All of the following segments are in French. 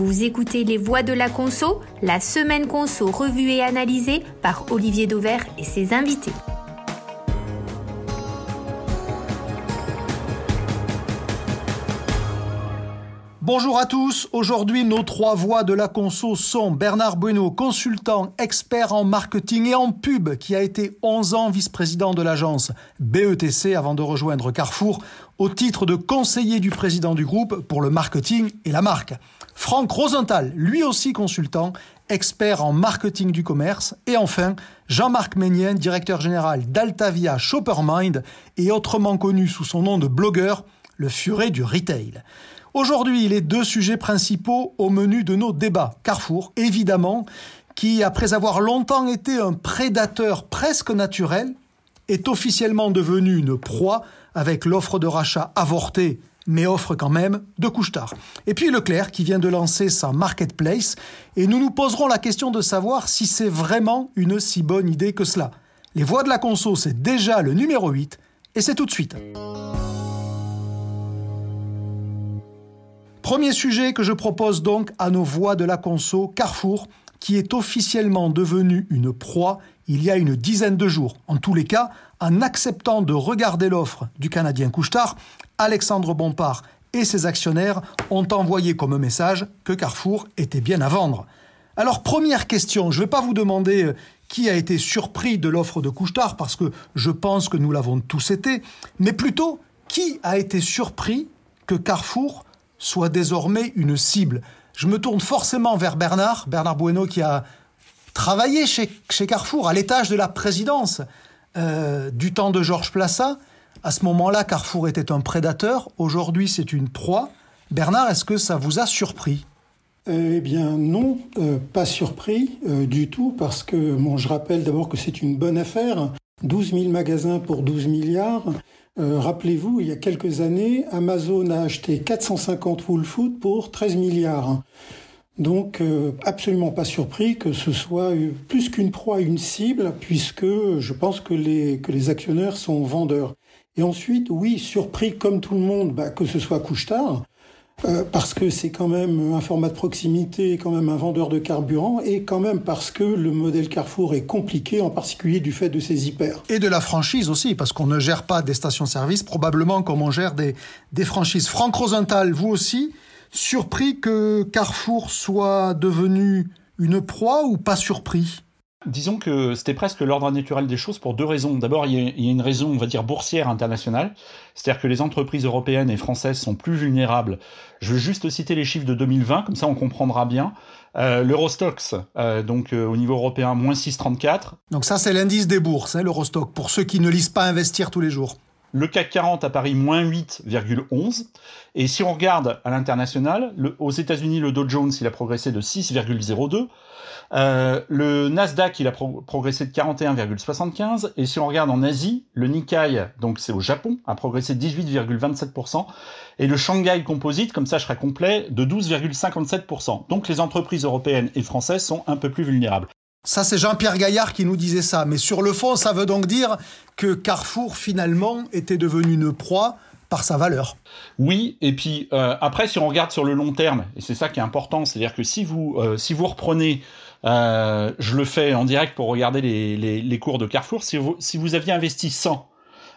Vous écoutez Les Voix de la Conso, la semaine Conso revue et analysée par Olivier Dauvert et ses invités. Bonjour à tous. Aujourd'hui, nos trois voix de la conso sont Bernard Bueno, consultant, expert en marketing et en pub, qui a été 11 ans vice-président de l'agence BETC avant de rejoindre Carrefour au titre de conseiller du président du groupe pour le marketing et la marque. Franck Rosenthal, lui aussi consultant, expert en marketing du commerce. Et enfin, Jean-Marc Ménien, directeur général d'Altavia Shoppermind et autrement connu sous son nom de blogueur, le furet du retail. Aujourd'hui, les deux sujets principaux au menu de nos débats. Carrefour, évidemment, qui, après avoir longtemps été un prédateur presque naturel, est officiellement devenu une proie avec l'offre de rachat avortée, mais offre quand même de couche-tard. Et puis Leclerc qui vient de lancer sa marketplace, et nous nous poserons la question de savoir si c'est vraiment une si bonne idée que cela. Les voix de la conso, c'est déjà le numéro 8, et c'est tout de suite. Premier sujet que je propose donc à nos voix de la conso, Carrefour, qui est officiellement devenu une proie il y a une dizaine de jours. En tous les cas, en acceptant de regarder l'offre du Canadien Couchetard, Alexandre Bompard et ses actionnaires ont envoyé comme message que Carrefour était bien à vendre. Alors première question, je ne vais pas vous demander euh, qui a été surpris de l'offre de Couchetard parce que je pense que nous l'avons tous été, mais plutôt qui a été surpris que Carrefour soit désormais une cible? Je me tourne forcément vers Bernard, Bernard Bueno qui a travaillé chez, Carrefour à l'étage de la présidence euh, du temps de Georges Plassa. À ce moment-là, Carrefour était un prédateur. Aujourd'hui, c'est une proie. Bernard, est-ce que ça vous a surpris? Euh, eh bien non, euh, pas surpris du tout, parce que bon, je rappelle d'abord que c'est une bonne affaire. 12 000 magasins pour 12 milliards. Euh, rappelez-vous, il y a quelques années, Amazon a acheté 450 Whole Foods pour 13 milliards. Donc, euh, absolument pas surpris que ce soit plus qu'une proie, une cible, puisque je pense que les, que les actionnaires sont vendeurs. Et ensuite, oui, surpris comme tout le monde, bah, que ce soit Couchetard, euh, parce que c'est quand même un format de proximité, quand même un vendeur de carburant, et quand même parce que le modèle Carrefour est compliqué, en particulier du fait de ses hyper. Et de la franchise aussi, parce qu'on ne gère pas des stations-service, probablement comme on gère des, des franchises. Franck Rosenthal, vous aussi, surpris que Carrefour soit devenu une proie ou pas surpris? Disons que c'était presque l'ordre naturel des choses pour deux raisons. D'abord, il, y a une raison, on va dire, boursière internationale. C'est-à-dire que les entreprises européennes et françaises sont plus vulnérables. Je veux juste citer les chiffres de 2020, comme ça on comprendra bien. Euh, L'Eurostox, euh, donc euh, au niveau européen, moins 6,34. Donc ça, c'est l'indice des bourses, hein, l'Eurostox, pour ceux qui ne lisent pas Investir tous les jours. Le CAC 40 à Paris, moins 8,11. Et si on regarde à l'international, aux États-Unis, le Dow Jones, il a progressé de 6,02. Euh, le Nasdaq, il a progressé de 41,75. Et si on regarde en Asie, le Nikkei, donc c'est au Japon, a progressé de 18,27%. Et le Shanghai Composite, comme ça je serai complet, de 12,57%. Donc les entreprises européennes et françaises sont un peu plus vulnérables. Ça, c'est Jean-Pierre Gaillard qui nous disait ça. Mais sur le fond, ça veut donc dire que Carrefour, finalement, était devenu une proie par sa valeur. Oui, et puis euh, après, si on regarde sur le long terme, et c'est ça qui est important, c'est-à-dire que si vous, euh, si vous reprenez euh, je le fais en direct pour regarder les, les, cours de Carrefour. Si vous, si vous aviez investi 100,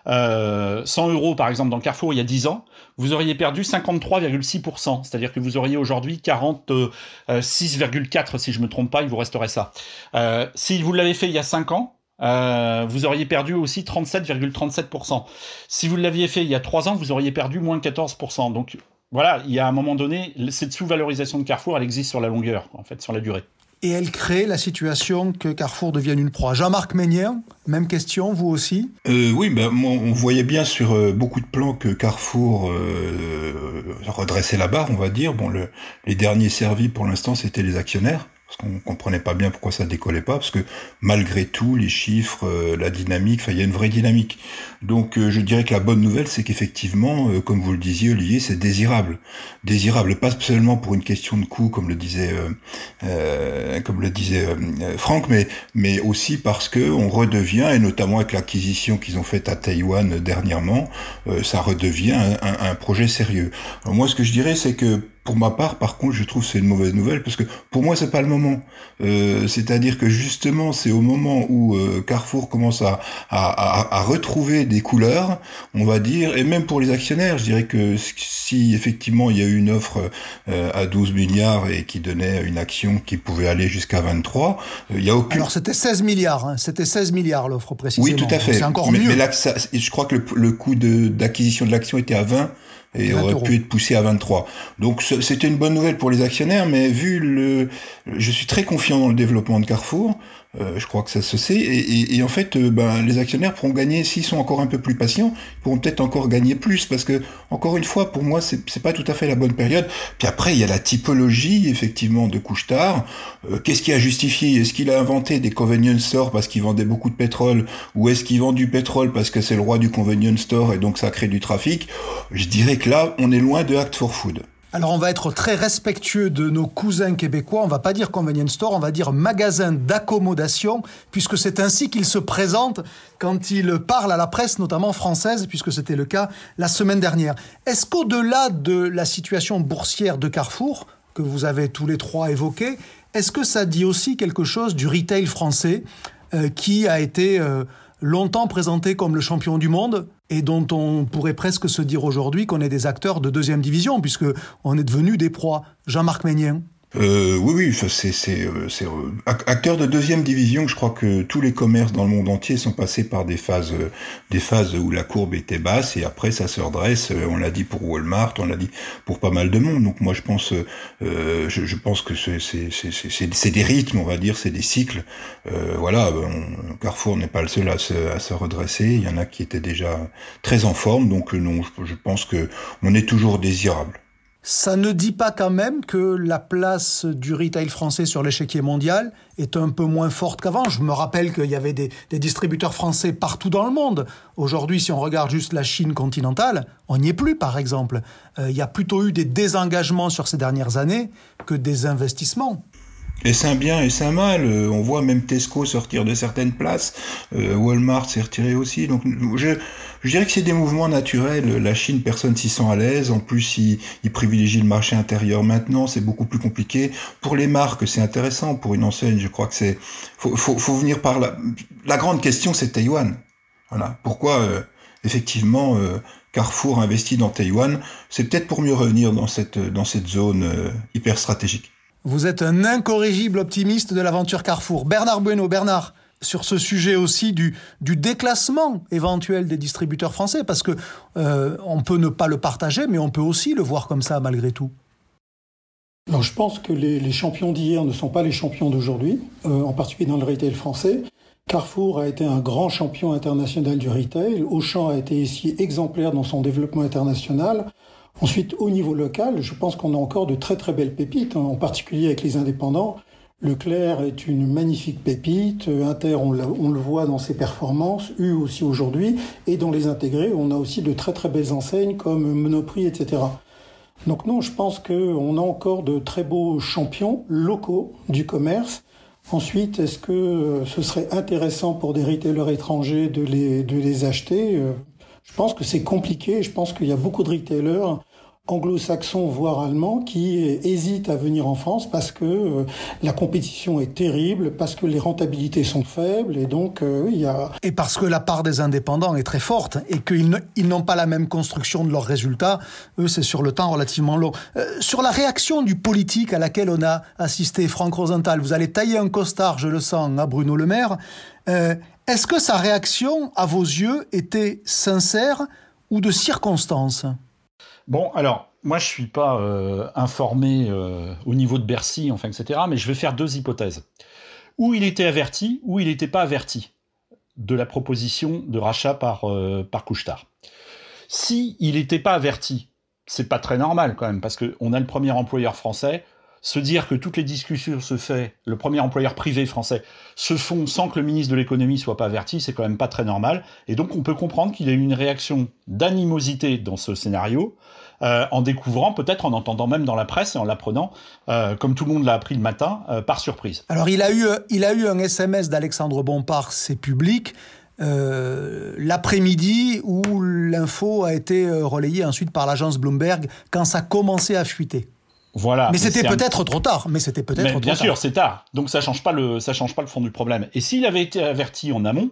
euh, 100 euros par exemple dans Carrefour il y a 10 ans, vous auriez perdu 53,6%. C'est-à-dire que vous auriez aujourd'hui 46,4 si je me trompe pas, il vous resterait ça. Euh, si vous l'avez fait il y a 5 ans, euh, vous auriez perdu aussi 37,37%. Si vous l'aviez fait il y a 3 ans, vous auriez perdu moins 14%. Donc voilà, il y a un moment donné, cette sous-valorisation de Carrefour, elle existe sur la longueur, en fait, sur la durée et elle crée la situation que Carrefour devienne une proie. Jean-Marc Ménien, même question, vous aussi? Euh, Oui, ben, on voyait bien sur euh, beaucoup de plans que Carrefour euh, redressait la barre, on va dire. Bon, le, les derniers servis pour l'instant, c'était les actionnaires parce qu'on comprenait pas bien pourquoi ça décollait pas, parce que malgré tout, les chiffres, euh, la dynamique, il y a une vraie dynamique. Donc, euh, je dirais que la bonne nouvelle, c'est qu'effectivement, euh, comme vous le disiez, Olivier, c'est désirable. Désirable, pas seulement pour une question de coût, comme le disait, comme le disait Franck, mais, mais aussi parce que on redevient, et notamment avec l'acquisition qu'ils ont faite à Taïwan dernièrement, ça redevient un projet sérieux. moi, ce que je dirais, c'est que pour ma part, par contre, je trouve que c'est une mauvaise nouvelle parce que pour moi, c'est pas le moment. Euh, C'est-à-dire que justement, c'est au moment où euh, Carrefour commence à, à, à, retrouver des couleurs, on va dire, et même pour les actionnaires, je dirais que si effectivement il y a eu une offre euh, à 12 milliards et qui donnait une action qui pouvait aller jusqu'à 23, euh, il y a aucune. Alors c'était 16 milliards, hein. c'était 16 milliards l'offre précisément. Oui, tout à fait. C'est encore mais, mieux. Mais là, ça, je crois que le, le coût d'acquisition de, de l'action était à 20 et aurait pu être poussé à 23. Donc c'était une bonne nouvelle pour les actionnaires, mais vu le, je suis très confiant dans le développement de Carrefour. Euh, je crois que ça se sait. Et, en fait, euh, ben, les actionnaires pourront gagner, s'ils sont encore un peu plus patients, ils pourront peut-être encore gagner plus, parce que, encore une fois, pour moi, c'est pas tout à fait la bonne période. Puis après, il y a la typologie, effectivement, de Couchetard. Euh, Qu'est-ce qui a justifié? Est-ce qu'il a inventé des convenience stores parce qu'il vendait beaucoup de pétrole, ou est-ce qu'il vend du pétrole parce que c'est le roi du convenience store et donc ça crée du trafic? Je dirais que là, on est loin de Act for Food. Alors on va être très respectueux de nos cousins québécois, on va pas dire convenience store, on va dire magasin d'accommodation, puisque c'est ainsi qu'il se présente quand il parle à la presse, notamment française, puisque c'était le cas la semaine dernière. Est-ce qu'au-delà de la situation boursière de Carrefour, que vous avez tous les trois évoqué, est-ce que ça dit aussi quelque chose du retail français euh, qui a été euh, longtemps présenté comme le champion du monde? Et dont on pourrait presque se dire aujourd'hui qu'on est des acteurs de deuxième division, puisque on est devenu des proies. Jean-Marc Ménien. Euh, oui, oui, c'est c'est c'est acteur de deuxième division. Je crois que tous les commerces dans le monde entier sont passés par des phases des phases où la courbe était basse et après ça se redresse. On l'a dit pour Walmart, on l'a dit pour pas mal de monde. Donc moi je pense euh, je, je, pense que c'est des rythmes, on va dire, c'est des cycles. Euh, voilà, Carrefour n'est pas le seul à se à se redresser. Il y en a qui étaient déjà très en forme. Donc non, je, je pense que on est toujours désirable. Ça ne dit pas quand même que la place du retail français sur l'échiquier mondial est un peu moins forte qu'avant. Je me rappelle qu'il y avait des, distributeurs français partout dans le monde. Aujourd'hui, si on regarde juste la Chine continentale, on n'y est plus, par exemple. Euh, il y a plutôt eu des désengagements sur ces dernières années que des investissements. Et c'est un bien et c'est un mal. On voit même Tesco sortir de certaines places. Euh, Walmart s'est retiré aussi. Donc je, je dirais que c'est des mouvements naturels. La Chine, personne s'y sent à l'aise. En plus, ils, ils privilégient le marché intérieur maintenant. C'est beaucoup plus compliqué. Pour les marques, c'est intéressant. Pour une enseigne, je crois que c'est... Faut, faut, venir par là. La grande question, c'est Taïwan. Voilà. Pourquoi, euh, effectivement... Euh, Carrefour investit dans Taïwan, c'est peut-être pour mieux revenir dans cette, dans cette zone euh, hyper stratégique. Vous êtes un incorrigible optimiste de l'aventure Carrefour. Bernard Bueno, Bernard, sur ce sujet aussi du, déclassement éventuel des distributeurs français, parce que euh, on peut ne pas le partager, mais on peut aussi le voir comme ça malgré tout. Je pense que les, les champions d'hier ne sont pas les champions d'aujourd'hui, euh, en particulier dans le retail français. Carrefour a été un grand champion international du retail. Auchan a été ici exemplaire dans son développement international. Ensuite, au niveau local, je pense qu'on a encore de très très belles pépites, hein, en particulier avec les indépendants. Leclerc est une magnifique pépite. Inter, on, le voit dans ses performances, U aussi aujourd'hui. Et dans les intégrés, on a aussi de très très belles enseignes comme Monoprix, etc. Donc non, je pense qu'on a encore de très beaux champions locaux du commerce. Ensuite, est-ce que ce serait intéressant pour des retailers étrangers de les, de les acheter? Je pense que c'est compliqué. Je pense qu'il y a beaucoup de retailers anglo-saxons, voire allemands, qui hésitent à venir en France parce que euh, la compétition est terrible, parce que les rentabilités sont faibles, et donc euh, il y a... Et parce que la part des indépendants est très forte, et qu'ils n'ont pas la même construction de leurs résultats, eux c'est sur le temps relativement long. Euh, sur la réaction du politique à laquelle on a assisté, Franck Rosenthal, vous allez tailler un costard, je le sens, à Bruno Le Maire. Est-ce que sa réaction, à vos yeux, était sincère ou de circonstance? Bon, alors, moi, je suis pas euh, informé euh, au niveau de Bercy, enfin, etc., mais je vais faire deux hypothèses. Ou il était averti, ou il n'était pas averti de la proposition de rachat par, euh, par Couchetard. Si n'était pas averti, c'est pas très normal quand même, parce qu'on a le premier employeur français, se dire que toutes les discussions se fait, le premier employeur privé français, se font sans que le ministre de l'économie soit pas averti, c'est quand même pas très normal. Et donc on peut comprendre qu'il y a eu une réaction d'animosité dans ce scénario, euh, en découvrant, peut-être en entendant même dans la presse et en l'apprenant, euh, comme tout le monde l'a appris le matin, euh, par surprise. Alors il a eu, un SMS d'Alexandre Bompard, c'est public. L'après-midi où l'info a été relayée ensuite par l'agence Bloomberg quand ça commençait à fuiter. Voilà. Mais c'était peut-être trop tard. Mais c'était peut-être trop bien tard. sûr, c'est tard. Donc ça change pas le, ça change pas le fond du problème. Et s'il avait été averti en amont,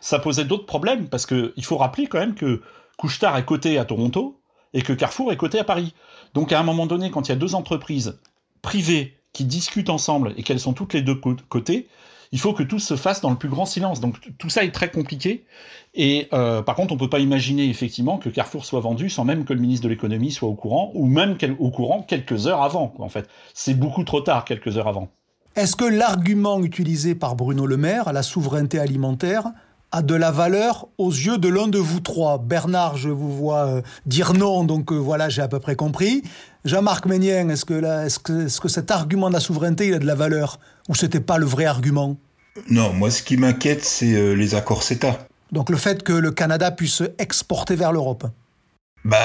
ça posait d'autres problèmes parce que il faut rappeler quand même que Couchetard est coté à Toronto et que Carrefour est coté à Paris. Donc à un moment donné, quand il y a deux entreprises privées qui discutent ensemble et qu'elles sont toutes les deux côtés, il faut que tout se fasse dans le plus grand silence. Donc tout ça est très compliqué. Et euh, par contre, on peut pas imaginer effectivement que Carrefour soit vendu sans même que le ministre de l'économie soit au courant, ou même au courant quelques heures avant. En fait, c'est beaucoup trop tard, quelques heures avant. Est-ce que l'argument utilisé par Bruno Le Maire, la souveraineté alimentaire, a de la valeur aux yeux de l'un de vous trois. Bernard, je vous vois euh, dire non, donc euh, voilà, j'ai à peu près compris. Jean-Marc Ménien, est-ce que, cet argument de la souveraineté il a de la valeur ou c'était pas le vrai argument? Non, moi ce qui m'inquiète, c'est euh, les accords CETA. Donc le fait que le Canada puisse exporter vers l'Europe. Bah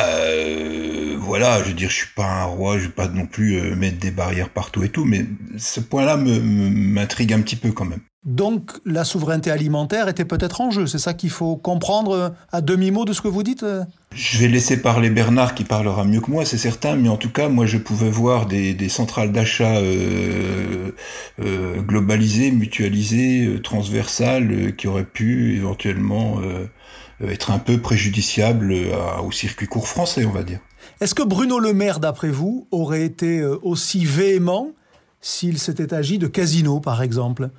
voilà, je veux dire, je suis pas un roi, je vais pas non plus mettre des barrières partout et tout, mais ce point-là m'intrigue un petit peu quand même. Donc la souveraineté alimentaire était peut-être en jeu. C'est ça qu'il faut comprendre à demi-mot de ce que vous dites Je vais laisser parler Bernard qui parlera mieux que moi, c'est certain, mais en tout cas, moi je pouvais voir des, centrales d'achat euh, euh, globalisées, mutualisées, euh, transversales, qui auraient pu éventuellement être un peu préjudiciables au circuit court français, on va dire. Est-ce que Bruno Le Maire, d'après vous, aurait été aussi véhément s'il s'était agi de casino, par exemple?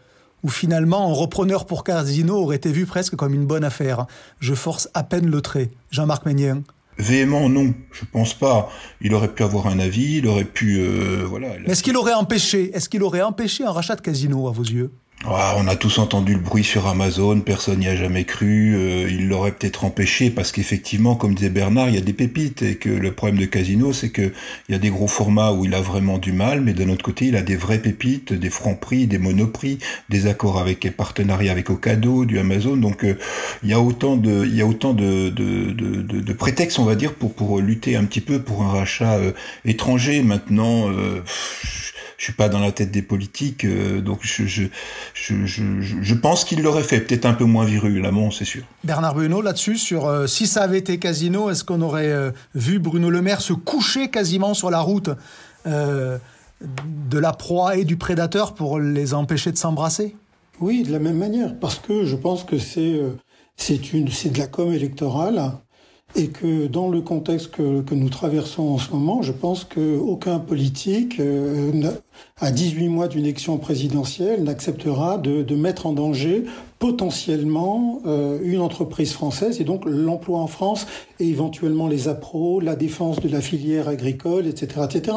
Où finalement un repreneur pour Casino aurait été vu presque comme une bonne affaire. Je force à peine le trait. Jean-Marc Ménien. Véhément, non, je pense pas. Il aurait pu avoir un avis, il aurait pu, euh, voilà. Est-ce qu'il aurait empêché, est-ce qu'il aurait empêché un rachat de Casino à vos yeux? Ah, on a tous entendu le bruit sur Amazon, personne n'y a jamais cru. Euh, il l'aurait peut-être empêché parce qu'effectivement, comme disait Bernard, il y a des pépites et que le problème de Casino, c'est que il y a des gros formats où il a vraiment du mal, mais d'un autre côté, il a des vraies pépites, des francs prix, des monoprix, des accords avec des partenariats avec Ocado, du Amazon. Donc, euh, il y a autant de, il autant de, de, prétextes, on va dire, pour lutter un petit peu pour un rachat euh, étranger. Maintenant je suis pas dans la tête des politiques, euh, donc je, je, je, je, pense qu'il l'aurait fait, peut-être un peu moins virulemment, c'est sûr. Bernard Bruno, là-dessus, sur euh, si ça avait été Casino, est-ce qu'on aurait euh, vu Bruno Le Maire se coucher quasiment sur la route de la proie et du prédateur pour les empêcher de s'embrasser? Oui, de la même manière, parce que je pense que c'est c'est une c'est de la com électorale et que dans le contexte que, nous traversons en ce moment, je pense qu'aucun politique, euh, à 18 mois d'une élection présidentielle, n'acceptera de, de, mettre en danger potentiellement euh, une entreprise française et donc l'emploi en France et éventuellement les appros, la défense de la filière agricole, etc. etc.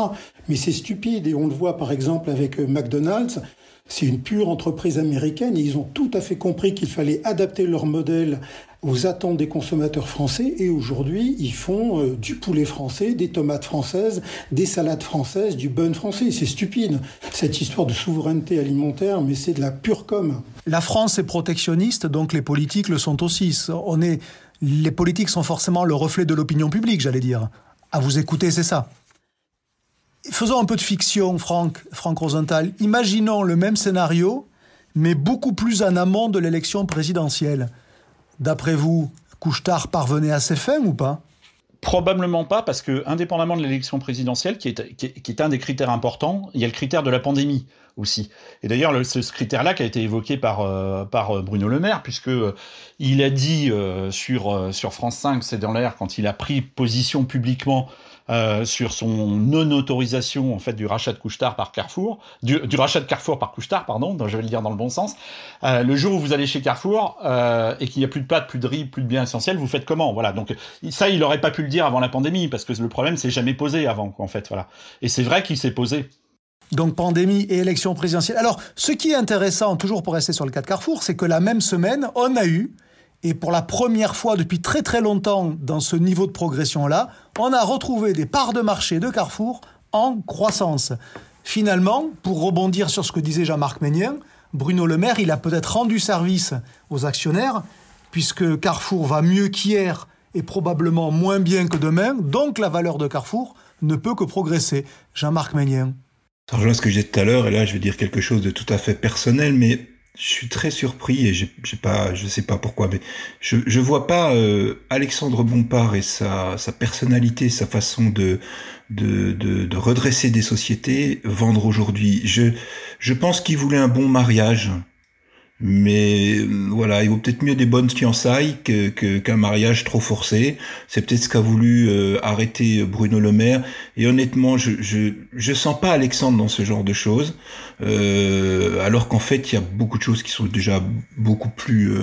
Mais c'est stupide et on le voit par exemple avec euh, McDonald's. C'est une pure entreprise américaine et ils ont tout à fait compris qu'il fallait adapter leur modèle aux attentes des consommateurs français et aujourd'hui ils font euh, du poulet français, des tomates françaises, des salades françaises, du bun français. C'est stupide cette histoire de souveraineté alimentaire, mais c'est de la pure com. La France est protectionniste, donc les politiques le sont aussi. On est, les politiques sont forcément le reflet de l'opinion publique, j'allais dire. À vous écouter, c'est ça. Faisons un peu de fiction, Franck, Franck Rosenthal. Imaginons le même scénario, mais beaucoup plus en amont de l'élection présidentielle. D'après vous, Couchetard parvenait à ses fins ou pas? Probablement pas, parce que indépendamment de l'élection présidentielle, qui est, un des critères importants, il y a le critère de la pandémie aussi. Et d'ailleurs, ce, critère-là qui a été évoqué par, euh, euh, Bruno Le Maire, puisque euh, il a dit sur, sur France 5, c'est dans l'air, quand il a pris position publiquement euh, sur son non-autorisation en fait du rachat de Couchetard par Carrefour, du, rachat de Carrefour par Couchetard, pardon, donc je vais le dire dans le bon sens. Euh, le jour où vous allez chez Carrefour euh, et qu'il n'y a plus de pâtes, plus de riz, plus de biens essentiels, vous faites comment? Voilà. Donc ça, il n'aurait pas pu le dire avant la pandémie parce que le problème s'est jamais posé avant, en fait. Voilà. Et c'est vrai qu'il s'est posé. Donc pandémie et élection présidentielle. Alors, ce qui est intéressant, toujours pour rester sur le cas de Carrefour, c'est que la même semaine, on a eu et pour la première fois depuis très très longtemps dans ce niveau de progression-là, on a retrouvé des parts de marché de Carrefour en croissance. Finalement, pour rebondir sur ce que disait Jean-Marc Ménien, Bruno Le Maire, il a peut-être rendu service aux actionnaires, puisque Carrefour va mieux qu'hier et probablement moins bien que demain, donc la valeur de Carrefour ne peut que progresser. Jean-Marc Ménien. Ça rejoint ce que j'ai dit tout à l'heure, et là je vais dire quelque chose de tout à fait personnel, mais je suis très surpris et j'ai pas, je sais pas pourquoi, mais je je vois pas euh, Alexandre Bompard et sa sa personnalité, sa façon de de, de, de redresser des sociétés vendre aujourd'hui. Je je pense qu'il voulait un bon mariage. Mais euh, voilà, il vaut peut-être mieux des bonnes fiançailles qu'un mariage trop forcé. C'est peut-être ce qu'a voulu euh, arrêter Bruno Le Maire. Et honnêtement, je, je je sens pas Alexandre dans ce genre de choses. Euh, alors qu'en fait, il y a beaucoup de choses qui sont déjà beaucoup plus.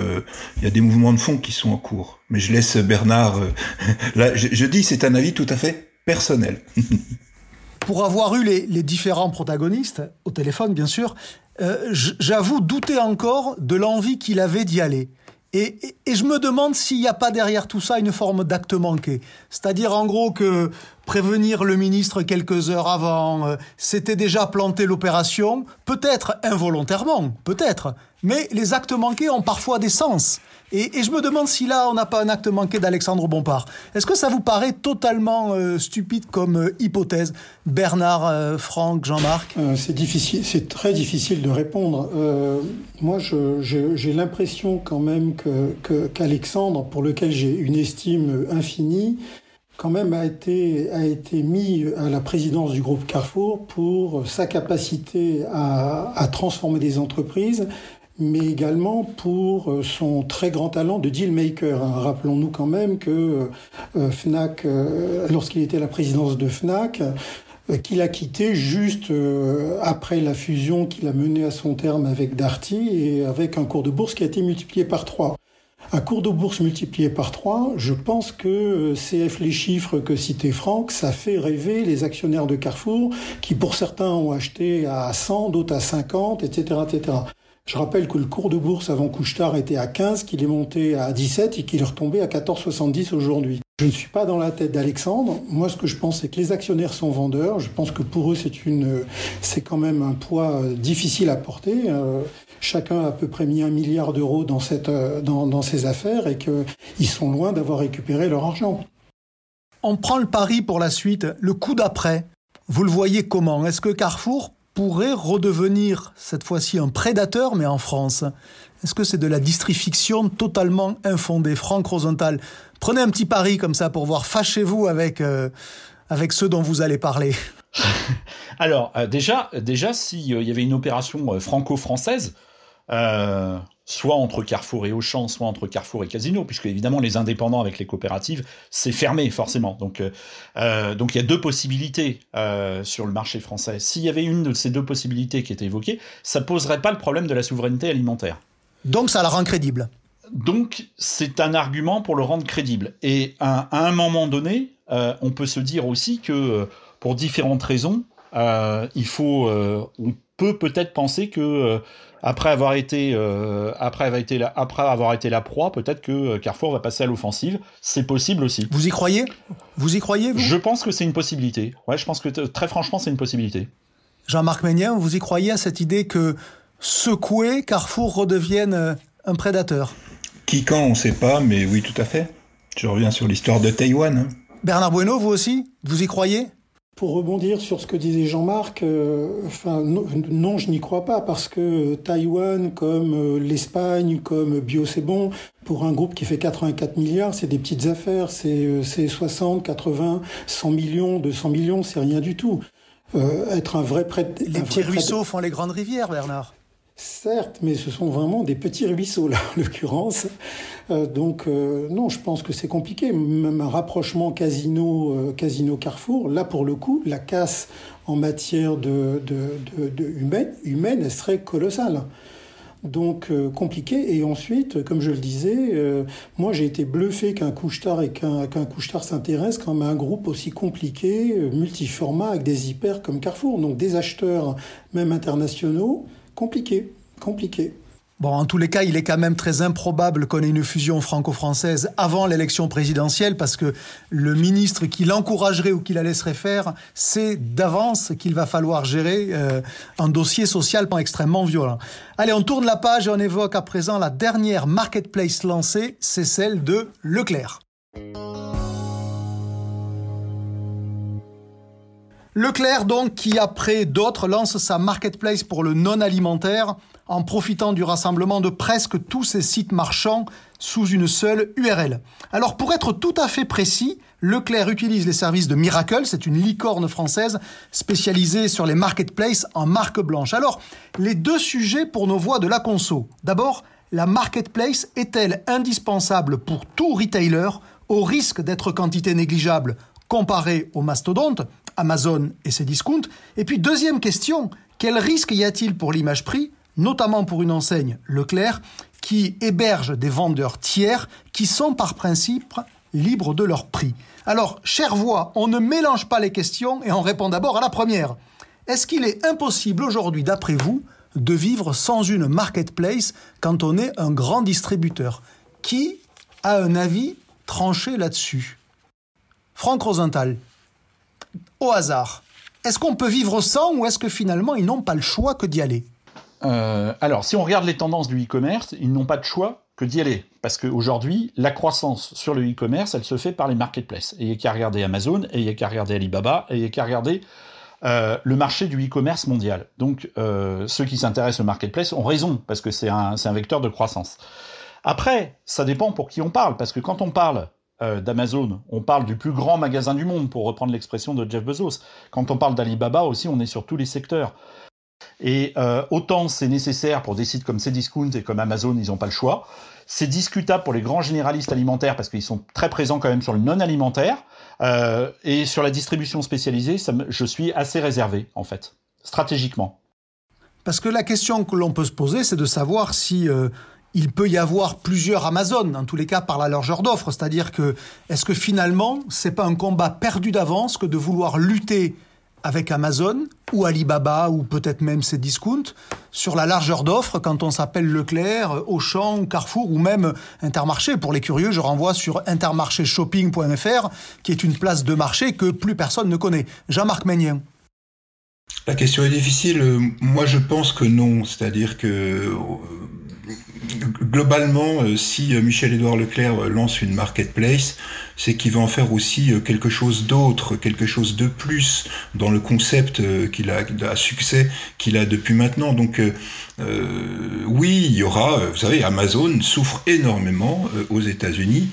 Il y a des mouvements de fond qui sont en cours. Mais je laisse Bernard. Là, je, je dis, c'est un avis tout à fait personnel. Pour avoir eu les, les différents protagonistes au téléphone, bien sûr, euh, j'avoue douter encore de l'envie qu'il avait d'y aller. Et, et, et, je me demande s'il n'y a pas derrière tout ça une forme d'acte manqué. C'est-à-dire en gros que prévenir le ministre quelques heures avant, euh, c'était déjà planter l'opération, peut-être involontairement, peut-être, mais les actes manqués ont parfois des sens. Et, je me demande si là, on n'a pas un acte manqué d'Alexandre Bompard. Est-ce que ça vous paraît totalement euh, stupide comme euh, hypothèse Bernard, Franck, Jean-Marc? C'est difficile, c'est très difficile de répondre. Moi, j'ai l'impression quand même qu'Alexandre, que, pour lequel j'ai une estime infinie, quand même a été, a été mis à la présidence du groupe Carrefour pour sa capacité à, transformer des entreprises, mais également pour son très grand talent de deal maker. Hein. Rappelons-nous quand même que euh, Fnac, euh, lorsqu'il était à la présidence de Fnac, euh, qu'il a quitté juste après la fusion qu'il a menée à son terme avec Darty et avec un cours de bourse qui a été multiplié par trois. Un cours de bourse multiplié par 3, je pense que euh, CF les chiffres que citait Franck, ça fait rêver les actionnaires de Carrefour qui pour certains ont acheté à 100, d'autres à 50, etc., etc. Je rappelle que le cours de bourse avant Couchetard était à 15, qu'il est monté à 17 et qu'il est retombé à 14,70 aujourd'hui. Je ne suis pas dans la tête d'Alexandre. Moi, ce que je pense, c'est que les actionnaires sont vendeurs. Je pense que pour eux, c'est une, c'est quand même un poids difficile à porter. Euh, chacun a à peu près mis un milliard d'euros dans cette, ces affaires et qu'ils sont loin d'avoir récupéré leur argent. On prend le pari pour la suite. Le coup d'après, vous le voyez comment? Est-ce que Carrefour pourrait redevenir cette fois-ci un prédateur, mais en France? Est-ce que c'est de la distrifiction totalement infondée? Franck Rosenthal, prenez un petit pari comme ça pour voir, fâchez-vous avec, euh, avec ceux dont vous allez parler. Alors, euh, déjà, déjà s'il euh, y avait une opération euh, franco-française, soit entre Carrefour et Auchan, soit entre Carrefour et Casino, puisque évidemment les indépendants avec les coopératives, c'est fermé forcément. Donc, euh, donc il y a deux possibilités euh, sur le marché français. S'il y avait une de ces deux possibilités qui était évoquée, ça poserait pas le problème de la souveraineté alimentaire. Donc ça la rend crédible. Donc c'est un argument pour le rendre crédible. Et à, à un moment donné, euh, on peut se dire aussi que pour différentes raisons, euh, il faut, euh, on peut peut-être penser que euh, après avoir été, euh, après avoir été, la, après avoir été la proie, peut-être que Carrefour va passer à l'offensive. C'est possible aussi. Vous y croyez? Vous y croyez vous? Je pense que c'est une possibilité. Ouais, je pense que très franchement, c'est une possibilité. Jean-Marc Ménien, vous y croyez à cette idée que secoué, Carrefour redevienne euh, un prédateur? Qui quand, on ne sait pas, mais oui, tout à fait. Je reviens sur l'histoire de Taïwan. Hein. Bernard Bueno, vous aussi Vous y croyez? Pour rebondir sur ce que disait Jean-Marc, euh, enfin non, non je n'y crois pas parce que Taïwan, comme euh, l'Espagne, comme Bio c'est bon, pour un groupe qui fait 84 milliards, c'est des petites affaires, c'est euh, 60, 80, 100 millions, 200 millions, c'est rien du tout. Euh, être un vrai prêtre. Les petits ruisseaux font les grandes rivières, Bernard. Certes, mais ce sont vraiment des petits ruisseaux, là, en l'occurrence. Euh, donc, euh, non, je pense que c'est compliqué. Même un rapprochement casino, euh, là, pour le coup, la casse en matière de, humaine, humaine, elle serait colossale. Donc, compliqué. Et ensuite, comme je le disais, moi, j'ai été bluffé qu'un couche-tard et qu'un qu couche-tard s'intéresse quand même à un groupe aussi compliqué, multiformat, avec des hyper comme Carrefour. Donc, des acheteurs, même internationaux, compliqué, compliqué. Bon, en tous les cas, il est quand même très improbable qu'on ait une fusion franco-française avant l'élection présidentielle parce que le ministre qui l'encouragerait ou qui la laisserait faire sait d'avance qu'il va falloir gérer euh, un dossier social extrêmement violent. Allez, on tourne la page et on évoque à présent la dernière marketplace lancée, c'est celle de Leclerc. Leclerc, donc, qui après d'autres lance sa marketplace pour le non alimentaire en profitant du rassemblement de presque tous ces sites marchands sous une seule URL. Alors pour être tout à fait précis, Leclerc utilise les services de Miracle, c'est une licorne française spécialisée sur les marketplaces en marque blanche. Alors, les deux sujets pour nos voix de la conso. D'abord, la marketplace est-elle indispensable pour tout retailer au risque d'être quantité négligeable comparée aux mastodontes, Amazon et ses discounts. Et puis deuxième question, quel risque y a-t-il pour l'image prix, notamment pour une enseigne Leclerc, qui héberge des vendeurs tiers qui sont par principe libres de leur prix? Alors, chère voix, on ne mélange pas les questions et on répond d'abord à la première. Est-ce qu'il est impossible aujourd'hui, d'après vous, de vivre sans une marketplace quand on est un grand distributeur? Qui a un avis tranché là-dessus? Franck Rosenthal, au hasard, est-ce qu'on peut vivre sans ou est-ce que finalement ils n'ont pas le choix que d'y aller? Euh, Alors, si on regarde les tendances du e-commerce, ils n'ont pas de choix que d'y aller. Parce qu'aujourd'hui, la croissance sur le e-commerce, elle se fait par les marketplaces. Et il n'y a qu'à regarder Amazon, et il n'y a qu'à regarder Alibaba, et il n'y a qu'à regarder euh, le marché du e-commerce mondial. Donc, euh, ceux qui s'intéressent au marketplace ont raison, parce que c'est un, un, vecteur de croissance. Après, ça dépend pour qui on parle, parce que quand on parle euh, d'Amazon, on parle du plus grand magasin du monde, pour reprendre l'expression de Jeff Bezos. Quand on parle d'Alibaba aussi, on est sur tous les secteurs. Et euh, autant c'est nécessaire pour des sites comme Cdiscount et comme Amazon, ils n'ont pas le choix. C'est discutable pour les grands généralistes alimentaires parce qu'ils sont très présents quand même sur le non alimentaire. Euh, et sur la distribution spécialisée, je suis assez réservé en fait, stratégiquement. Parce que la question que l'on peut se poser, c'est de savoir si il peut y avoir plusieurs Amazon, en tous les cas par la largeur d'offres. C'est-à-dire que, est-ce que finalement, c'est pas un combat perdu d'avance que de vouloir lutter avec Amazon ou Alibaba ou peut-être même ses discounts sur la largeur d'offres quand on s'appelle Leclerc, Auchan, Carrefour ou même Intermarché? Pour les curieux, je renvoie sur intermarchéshopping.fr qui est une place de marché que plus personne ne connaît. Jean-Marc Ménien. La question est difficile. Moi, je pense que non. C'est-à-dire que globalement, euh, si euh, Michel-Édouard Leclerc euh, lance une marketplace, c'est qu'il va en faire aussi quelque chose d'autre, quelque chose de plus dans le concept qu'il a, à succès qu'il a depuis maintenant. Donc euh, oui, il y aura, vous savez, Amazon souffre énormément aux États-Unis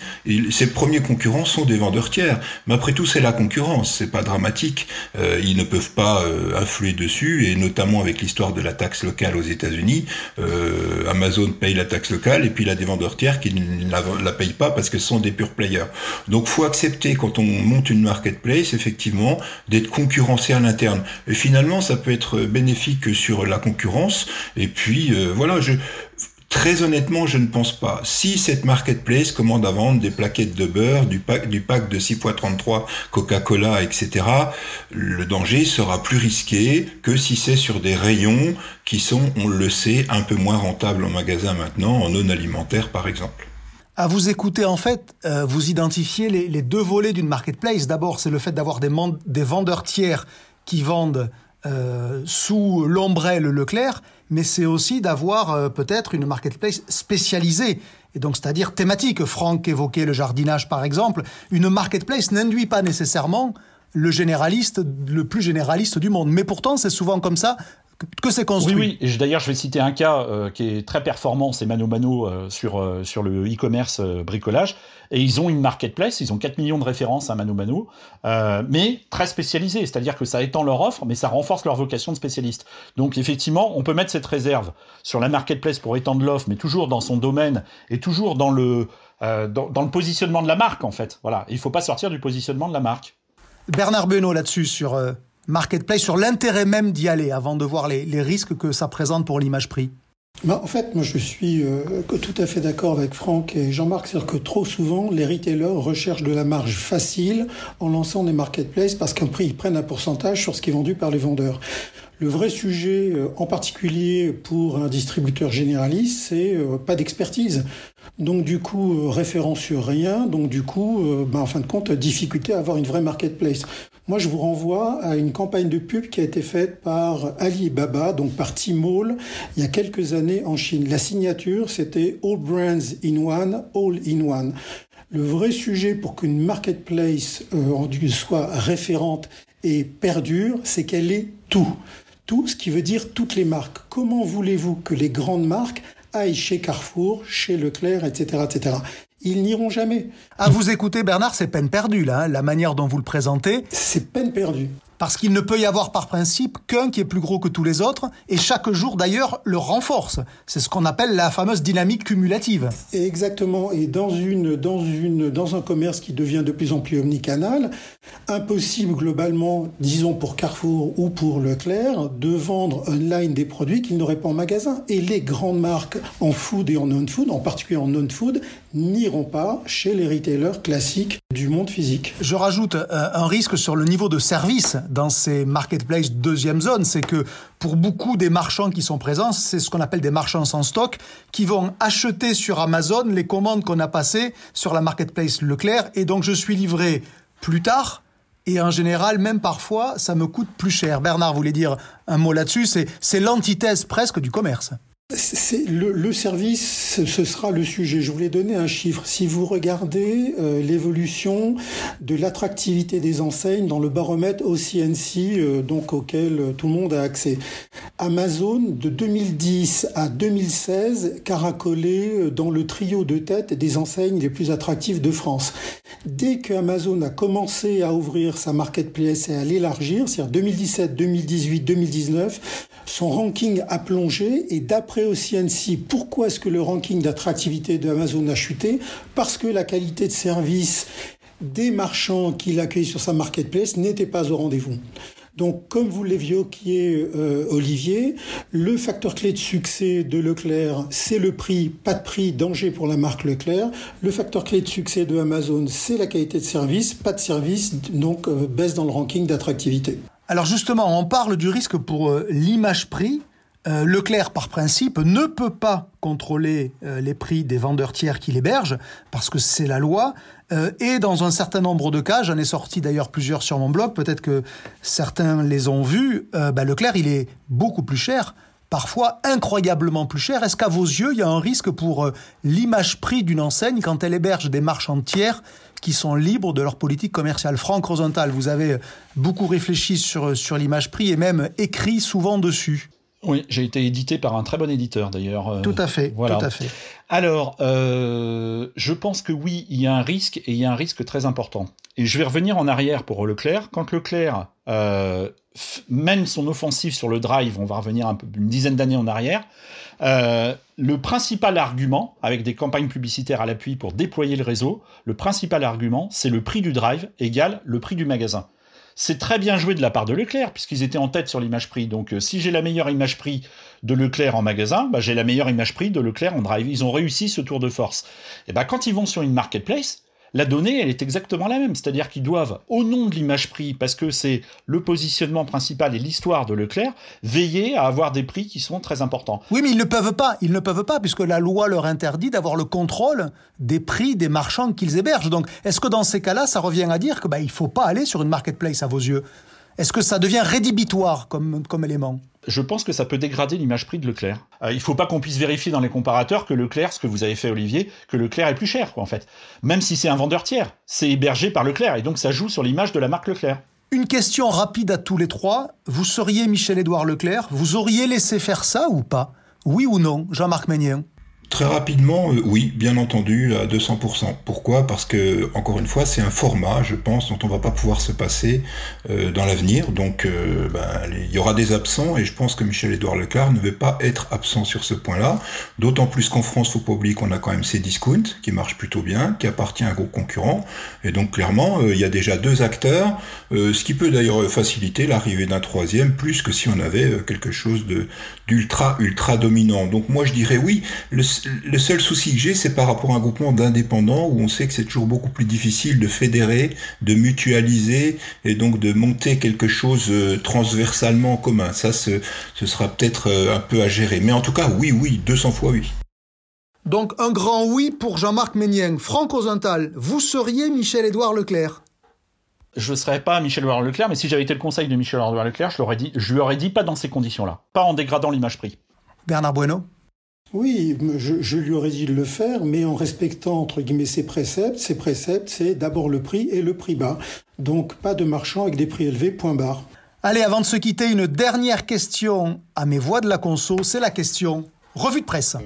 ses premiers concurrents sont des vendeurs tiers. Mais après tout, c'est la concurrence, c'est pas dramatique. ils ne peuvent pas influer dessus et notamment avec l'histoire de la taxe locale aux États-Unis, Amazon paye la taxe locale et puis il a des vendeurs tiers qui ne la, la payent pas parce que ce sont des pure players. Faut accepter quand on monte une marketplace effectivement d'être concurrencé à l'interne. Et finalement ça peut être bénéfique sur la concurrence et puis euh, voilà Très honnêtement, je ne pense pas. Si cette marketplace commande à vendre des plaquettes de beurre, du pack, du pack de 6 x 33 Coca-Cola, etc., le danger sera plus risqué que si c'est sur des rayons qui sont, on le sait, un peu moins rentables en magasin maintenant, en non alimentaire par exemple. À vous écouter, en fait, euh, vous identifiez les, deux volets d'une marketplace. D'abord, c'est le fait d'avoir des, des vendeurs tiers qui vendent euh, sous l'ombrelle Leclerc, mais c'est aussi d'avoir euh, peut-être une marketplace spécialisée, et donc c'est-à-dire thématique. Franck évoquait le jardinage par exemple. Une marketplace n'induit pas nécessairement le généraliste, le plus généraliste du monde. Mais pourtant, c'est souvent comme ça que c'est construit. Oui, oui. D'ailleurs, je vais citer un cas euh, qui est très performant, c'est Mano Mano euh, sur, euh, sur le e-commerce bricolage. Et ils ont une marketplace, ils ont 4 millions de références à Mano Mano, mais très spécialisée. C'est-à-dire que ça étend leur offre, mais ça renforce leur vocation de spécialiste. Donc effectivement, on peut mettre cette réserve sur la marketplace pour étendre l'offre, mais toujours dans son domaine et toujours dans le, dans, dans, le positionnement de la marque, en fait. Voilà. Il ne faut pas sortir du positionnement de la marque. Bernard Benoît là-dessus sur marketplace, sur l'intérêt même d'y aller avant de voir les, risques que ça présente pour l'image prix bah, en fait, moi je suis euh, tout à fait d'accord avec Franck et Jean-Marc, c'est-à-dire que trop souvent les retailers recherchent de la marge facile en lançant des marketplaces parce qu'un prix ils prennent un pourcentage sur ce qui est vendu par les vendeurs. Le vrai sujet, euh, en particulier pour un distributeur généraliste, c'est euh, pas d'expertise. Donc du coup, euh, référence sur rien. Donc du coup, ben, en fin de compte, difficulté à avoir une vraie marketplace. Moi, je vous renvoie à une campagne de pub qui a été faite par Alibaba, donc par Tmall, il y a quelques années en Chine. La signature, c'était All Brands in One, All in One. Le vrai sujet pour qu'une marketplace soit référente et perdure, c'est qu'elle est tout tout, ce qui veut dire toutes les marques. Comment voulez-vous que les grandes marques aillent chez Carrefour, chez Leclerc, etc., etc. Ils n'iront jamais. À vous écouter, Bernard, c'est peine perdue, là, hein, la manière dont vous le présentez. C'est peine perdue. Parce qu'il ne peut y avoir par principe qu'un qui est plus gros que tous les autres, et chaque jour d'ailleurs le renforce. C'est ce qu'on appelle la fameuse dynamique cumulative. Exactement. Et dans une, dans une, dans un commerce qui devient de plus en plus omnicanal, impossible globalement, disons pour Carrefour ou pour Leclerc, de vendre online des produits qu'ils n'auraient pas en magasin. Et les grandes marques en food et en non-food, en particulier en non-food, n'iront pas chez les retailers classiques du monde physique. Je rajoute euh, un risque sur le niveau de service dans ces marketplaces deuxième zone, c'est que pour beaucoup des marchands qui sont présents, c'est ce qu'on appelle des marchands sans stock, qui vont acheter sur Amazon les commandes qu'on a passées sur la marketplace Leclerc, et donc je suis livré plus tard, et en général, même parfois, ça me coûte plus cher. Bernard voulait dire un mot là-dessus, c'est l'antithèse presque du commerce. Le, service, ce sera le sujet. Je voulais donner un chiffre. Si vous regardez euh, l'évolution de l'attractivité des enseignes dans le baromètre OCNC, euh, donc auquel euh, tout le monde a accès, Amazon de 2010 à 2016 caracolé dans le trio de tête des enseignes les plus attractives de France. Dès que Amazon a commencé à ouvrir sa marketplace et à l'élargir, c'est-à-dire 2017, 2018, 2019, son ranking a plongé et d'après OCNC, pourquoi est-ce que le ranking d'attractivité d'Amazon a chuté Parce que la qualité de service des marchands qu'il accueille sur sa marketplace n'était pas au rendez-vous. Donc, comme vous l'évoquiez, euh, Olivier, le facteur clé de succès de Leclerc, c'est le prix, pas de prix, danger pour la marque Leclerc. Le facteur clé de succès de Amazon, c'est la qualité de service, pas de service, donc euh, baisse dans le ranking d'attractivité. Alors justement, on parle du risque pour euh, l'image prix. Euh, Leclerc, par principe, ne peut pas contrôler euh, les prix des vendeurs tiers qui l'hébergent, parce que c'est la loi. Euh, et dans un certain nombre de cas, j'en ai sorti d'ailleurs plusieurs sur mon blog, peut-être que certains les ont vus, bah, Leclerc, il est beaucoup plus cher parfois incroyablement plus cher. Est-ce qu'à vos yeux, il y a un risque pour l'image prix d'une enseigne quand elle héberge des marchands tiers qui sont libres de leur politique commerciale? Franck Rosenthal, vous avez beaucoup réfléchi sur, sur l'image prix et même écrit souvent dessus. Oui, j'ai été édité par un très bon éditeur d'ailleurs. Euh, tout à fait, voilà. tout à fait. Alors, euh, je pense que oui, il y a un risque et il y a un risque très important. Et je vais revenir en arrière pour Leclerc. Quand Leclerc euh, mène son offensive sur le drive, on va revenir un peu, une dizaine d'années en arrière. Euh, le principal argument, avec des campagnes publicitaires à l'appui pour déployer le réseau, le principal argument, c'est le prix du drive égale le prix du magasin. C'est très bien joué de la part de Leclerc, puisqu'ils étaient en tête sur l'image prix. Donc euh, si j'ai la meilleure image prix de Leclerc en magasin, bah, j'ai la meilleure image prix de Leclerc en drive. Ils ont réussi ce tour de force. Et bah, quand ils vont sur une marketplace, la donnée, elle est exactement la même. C'est-à-dire qu'ils doivent, au nom de l'image prix, parce que c'est le positionnement principal et l'histoire de Leclerc, veiller à avoir des prix qui sont très importants. Oui, mais ils ne peuvent pas. Ils ne peuvent pas, puisque la loi leur interdit d'avoir le contrôle des prix des marchands qu'ils hébergent. Donc, est-ce que dans ces cas-là, ça revient à dire que bah, il faut pas aller sur une marketplace à vos yeux? Est-ce que ça devient rédhibitoire comme, comme élément? Je pense que ça peut dégrader l'image prix de Leclerc. Euh, il faut pas qu'on puisse vérifier dans les comparateurs que Leclerc, ce que vous avez fait Olivier, que Leclerc est plus cher, quoi, en fait. Même si c'est un vendeur tiers, c'est hébergé par Leclerc, et donc ça joue sur l'image de la marque Leclerc. Une question rapide à tous les trois. Vous seriez Michel-Édouard Leclerc? Vous auriez laissé faire ça ou pas? Oui ou non, Jean-Marc Ménien Très rapidement, euh, oui, bien entendu, à 200%. Pourquoi? Parce que, encore une fois, c'est un format, je pense, dont on va pas pouvoir se passer euh, dans l'avenir. Donc, euh, ben, il y aura des absents, et je pense que Michel-Édouard Leclerc ne veut pas être absent sur ce point-là. D'autant plus qu'en France, faut pas oublier qu'on a quand même ces discounts, qui marchent plutôt bien, qui appartient à un gros concurrent. Et donc, clairement, il y a déjà deux acteurs, ce qui peut d'ailleurs faciliter l'arrivée d'un troisième, plus que si on avait quelque chose d'ultra, ultra dominant. Donc, moi, je dirais oui. Le, le seul souci que j'ai, c'est par rapport à un groupement d'indépendants où on sait que c'est toujours beaucoup plus difficile de fédérer, de mutualiser et donc de monter quelque chose euh, transversalement en commun. Ça, ce, sera peut-être euh, un peu à gérer. Mais en tout cas, oui, oui, 200 fois oui. Donc un grand oui pour Jean-Marc Ménien. Franck Ozental, vous seriez Michel-Édouard Leclerc? Je ne serais pas Michel-Édouard Leclerc, mais si j'avais été le conseil de Michel-Édouard Leclerc, je, dit, je lui aurais dit pas dans ces conditions-là, pas en dégradant l'image prix. Bernard Bueno? Oui, je, lui aurais dit de le faire, mais en respectant, entre guillemets, ses préceptes. Ses préceptes, c'est d'abord le prix et le prix bas. Donc, pas de marchand avec des prix élevés, point barre. Allez, avant de se quitter, une dernière question à mes voix de la conso, c'est la question revue de presse.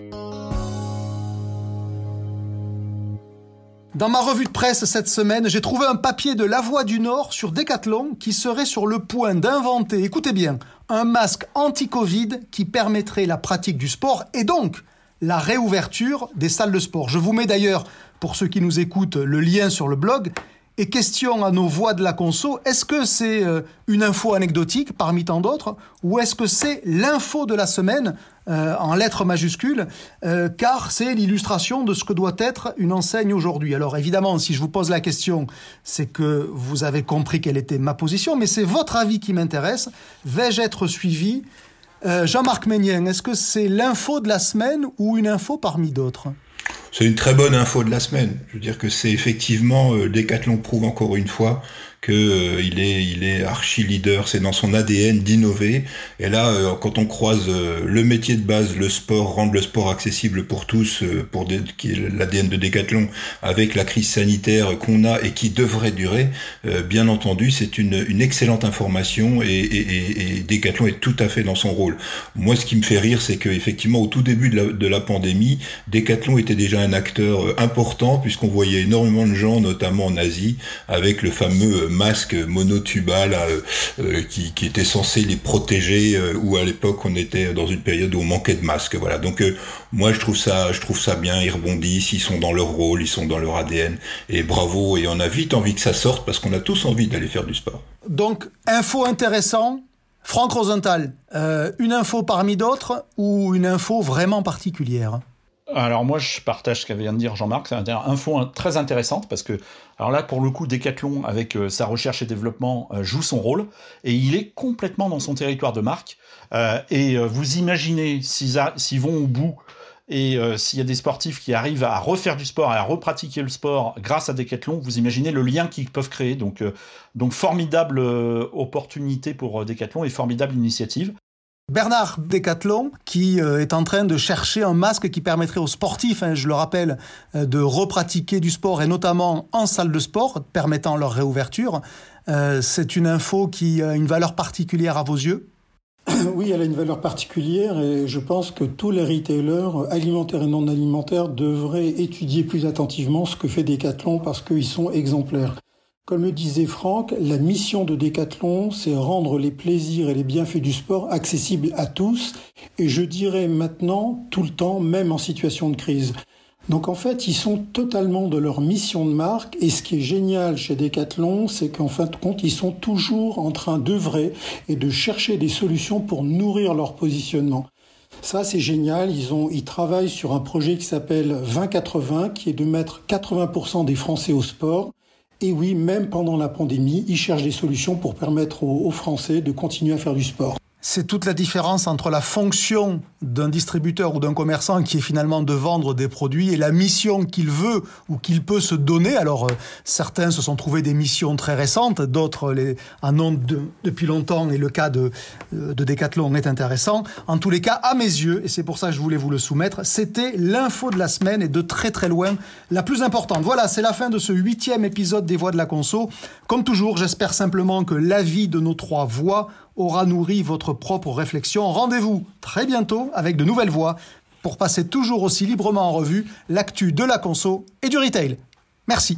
Dans ma revue de presse cette semaine, j'ai trouvé un papier de La Voix du Nord sur Decathlon qui serait sur le point d'inventer, écoutez bien, un masque anti-Covid qui permettrait la pratique du sport et donc la réouverture des salles de sport. Je vous mets d'ailleurs, pour ceux qui nous écoutent, le lien sur le blog. Et question à nos voix de la conso, est-ce que c'est euh, une info anecdotique parmi tant d'autres ou est-ce que c'est l'info de la semaine euh, en lettres majuscules euh, car c'est l'illustration de ce que doit être une enseigne aujourd'hui. Alors évidemment, si je vous pose la question, c'est que vous avez compris quelle était ma position, mais c'est votre avis qui m'intéresse. Vais-je être suivi? Jean-Marc Ménien, est-ce que c'est l'info de la semaine ou une info parmi d'autres? C'est une très bonne info de la semaine. Je veux dire que c'est effectivement, euh, Decathlon prouve encore une fois que euh, il est il est archi leader, c'est dans son ADN d'innover. Et là, euh, quand on croise euh, le métier de base, le sport, rendre le sport accessible pour tous, pour qui est l'ADN de Decathlon, avec la crise sanitaire qu'on a et qui devrait durer, bien entendu, c'est une, une excellente information et, et, et, Decathlon est tout à fait dans son rôle. Moi, ce qui me fait rire, c'est que effectivement, au tout début de la, de la pandémie, Decathlon était déjà un acteur important puisqu'on voyait énormément de gens, notamment en Asie, avec le fameux masque monotubal euh, euh, qui, qui, était censé les protéger euh, ou à l'époque on était dans une période où on manquait de masques. Voilà. Donc moi je trouve ça, je trouve ça bien. Ils rebondissent, ils sont dans leur rôle, ils sont dans leur ADN et bravo. Et on a vite envie que ça sorte parce qu'on a tous envie d'aller faire du sport. Donc info intéressant. Franck Rosenthal, une info parmi d'autres ou une info vraiment particulière? Alors moi, je partage ce qu'avait vient de dire Jean-Marc. C'est une info très intéressante parce que, alors là, pour le coup, Decathlon, avec euh, sa recherche et développement, euh, joue son rôle et il est complètement dans son territoire de marque. Euh, et vous imaginez s'ils vont au bout et s'il y a des sportifs qui arrivent à refaire du sport et à repratiquer le sport grâce à Decathlon, vous imaginez le lien qu'ils peuvent créer. Donc, donc formidable opportunité pour Decathlon et formidable initiative. Bernard Decathlon, qui euh, est en train de chercher un masque qui permettrait aux sportifs, hein, je le rappelle, euh, de repratiquer du sport et notamment en salle de sport, permettant leur réouverture. Euh, c'est une info qui a une valeur particulière à vos yeux? Oui, elle a une valeur particulière et je pense que tous les retailers, alimentaires et non alimentaires, devraient étudier plus attentivement ce que fait Decathlon parce qu'ils sont exemplaires. Comme le disait Franck, la mission de Decathlon, c'est rendre les plaisirs et les bienfaits du sport accessibles à tous, et je dirais maintenant tout le temps, même en situation de crise. Donc en fait, ils sont totalement de leur mission de marque, et ce qui est génial chez Decathlon, c'est qu'en fin de compte, ils sont toujours en train d'œuvrer et de chercher des solutions pour nourrir leur positionnement. Ça, c'est génial. Ils, ils travaillent sur un projet qui s'appelle 2080, qui est de mettre 80% des Français au sport. Et oui, même pendant la pandémie, ils cherchent des solutions pour permettre aux, Français de continuer à faire du sport. C'est toute la différence entre la fonction d'un distributeur ou d'un commerçant qui est finalement de vendre des produits et la mission qu'il veut ou qu'il peut se donner. Alors euh, certains se sont trouvés des missions très récentes, d'autres en ont depuis longtemps et le cas de, euh, de Decathlon est intéressant. En tous les cas, à mes yeux, et c'est pour ça que je voulais vous le soumettre, c'était l'info de la semaine et de très très loin la plus importante. Voilà, c'est la fin de ce huitième épisode des Voix de la Conso. Comme toujours, j'espère simplement que l'avis de nos trois voix aura nourri votre propre réflexion. Rendez-vous très bientôt avec de nouvelles voix pour passer toujours aussi librement en revue l'actu de la conso et du retail. Merci.